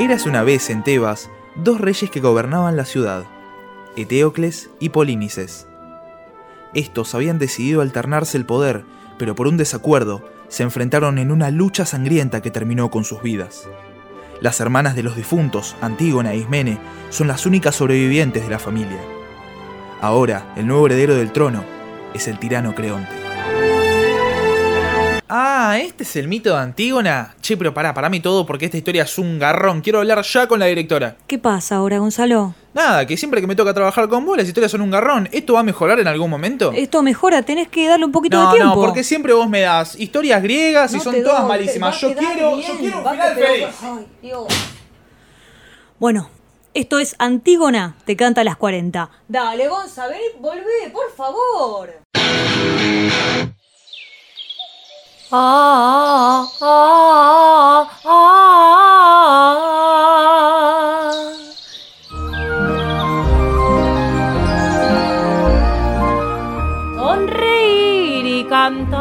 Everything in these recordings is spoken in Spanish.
Érase una vez en Tebas dos reyes que gobernaban la ciudad, Eteocles y Polínices. Estos habían decidido alternarse el poder, pero por un desacuerdo se enfrentaron en una lucha sangrienta que terminó con sus vidas. Las hermanas de los difuntos, Antígona e Ismene, son las únicas sobrevivientes de la familia. Ahora, el nuevo heredero del trono es el tirano Creonte. Ah, ¿este es el mito de Antígona? Che, pero pará, parame todo porque esta historia es un garrón. Quiero hablar ya con la directora. ¿Qué pasa ahora, Gonzalo? Nada, que siempre que me toca trabajar con vos las historias son un garrón. ¿Esto va a mejorar en algún momento? Esto mejora, tenés que darle un poquito no, de tiempo. no, porque siempre vos me das historias griegas y son todas malísimas. Yo quiero, bien, yo quiero un final feliz. Ay, Dios. Bueno, esto es Antígona, te canta a las 40. Dale, Gonza, ven volvé, por favor. Ah. Sonreír y cantar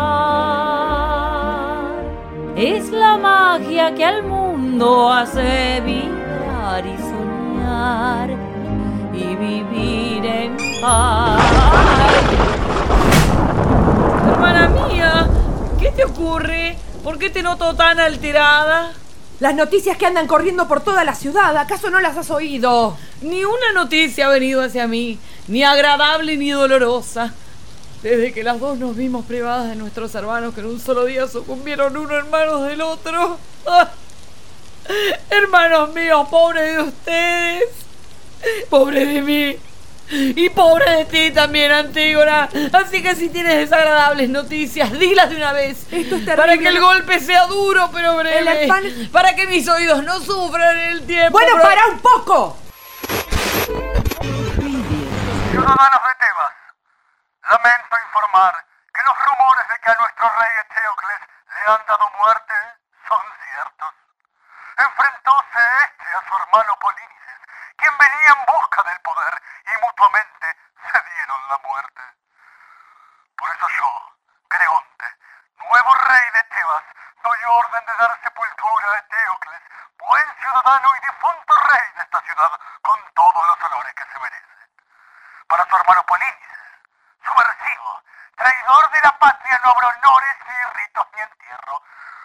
es la magia que al mundo hace vibrar y soñar y vivir en paz. Hermana mía, ¿qué te ocurre? ¿Por qué te noto tan alterada? Las noticias que andan corriendo por toda la ciudad, ¿acaso no las has oído? Ni una noticia ha venido hacia mí, ni agradable ni dolorosa. Desde que las dos nos vimos privadas de nuestros hermanos que en un solo día sucumbieron uno en manos del otro. ¡Ah! Hermanos míos, pobre de ustedes. Pobre de mí. Y pobre de ti también, Antígona. Así que si tienes desagradables noticias, dilas de una vez. Esto es Para que el golpe sea duro pero breve. El afán- Para que mis oídos no sufran en el tiempo. Bueno, pero- para un poco. Ciudadanos de Tebas, lamento informar que los rumores de que a nuestro rey Eteocles le han dado muerte son ciertos. Enfrentóse este a su hermano Polínices, quien venía en busca del poder y mutuamente se dieron la muerte. Por eso yo, Creonte, nuevo rey de Tebas, doy orden de dar sepultura a Eteocles, buen ciudadano y difunto rey de esta ciudad, con todos los honores que se merece para su hermano Polínices, subversivo, traidor de la patria, no habrá honores, ni ritos, ni entierro.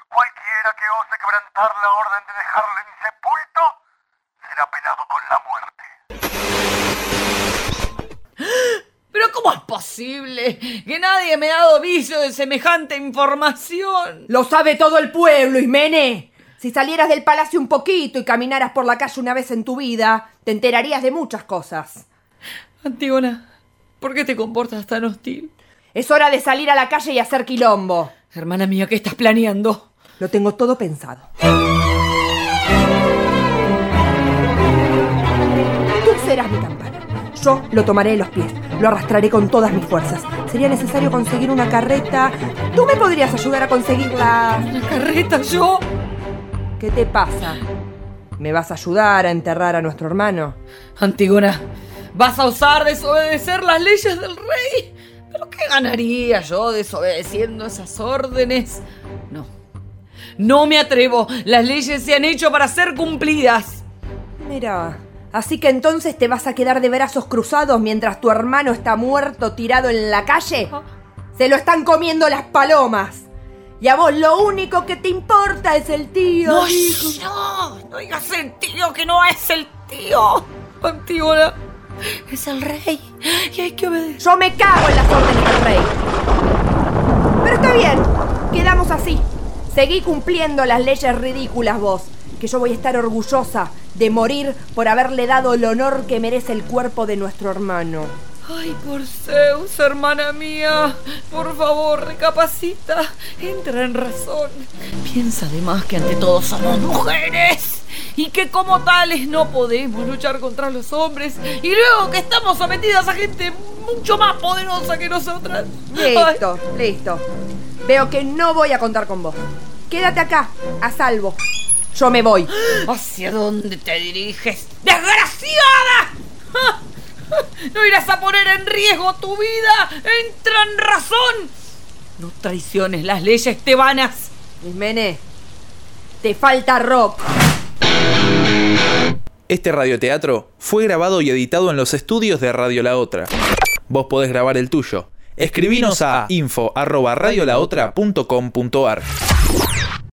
Cualquiera que ose quebrantar la orden de dejarle insepulto, será penado con la muerte. Pero ¿cómo es posible que nadie me ha dado viso de semejante información? Lo sabe todo el pueblo, Ismene. Si salieras del palacio un poquito y caminaras por la calle una vez en tu vida, te enterarías de muchas cosas. Antígona, ¿por qué te comportas tan hostil? Es hora de salir a la calle y hacer quilombo. Hermana mía, ¿qué estás planeando? Lo tengo todo pensado. Tú serás mi campana. Yo lo tomaré de los pies, lo arrastraré con todas mis fuerzas. Sería necesario conseguir una carreta. ¿Tú me podrías ayudar a conseguirla? ¿La carreta yo? ¿Qué te pasa? ¿Me vas a ayudar a enterrar a nuestro hermano? Antígona, ¿vas a osar desobedecer las leyes del rey? ¿Pero qué ganaría yo desobedeciendo esas órdenes? No. No me atrevo. Las leyes se han hecho para ser cumplidas. Mira, así que entonces te vas a quedar de brazos cruzados mientras tu hermano está muerto tirado en la calle. Se lo están comiendo las palomas. Y a vos lo único que te importa es el tío. No, hijo. no, no digas el tío que no es el tío. Antígona, es el rey y hay que obedecer. Yo me cago en las órdenes del rey. Pero está bien, quedamos así. Seguí cumpliendo las leyes ridículas vos, que yo voy a estar orgullosa de morir por haberle dado el honor que merece el cuerpo de nuestro hermano. Ay, por Zeus, hermana mía, por favor, recapacita, entra en razón. Piensa además que ante todo somos mujeres y que como tales no podemos luchar contra los hombres y luego que estamos sometidas a gente mucho más poderosa que nosotras. Listo, listo. Veo que no voy a contar con vos. Quédate acá, a salvo. Yo me voy. ¿Hacia dónde te diriges? ¡Desgraciada! No irás a poner en riesgo tu vida. Entra en razón. No traiciones las leyes tebanas. Ismene, te falta rock. ¡Ciudadanos Este radioteatro fue grabado y editado en los estudios de Radio La Otra. Vos podés grabar el tuyo. Escribinos a info.radiolaotra.com.ar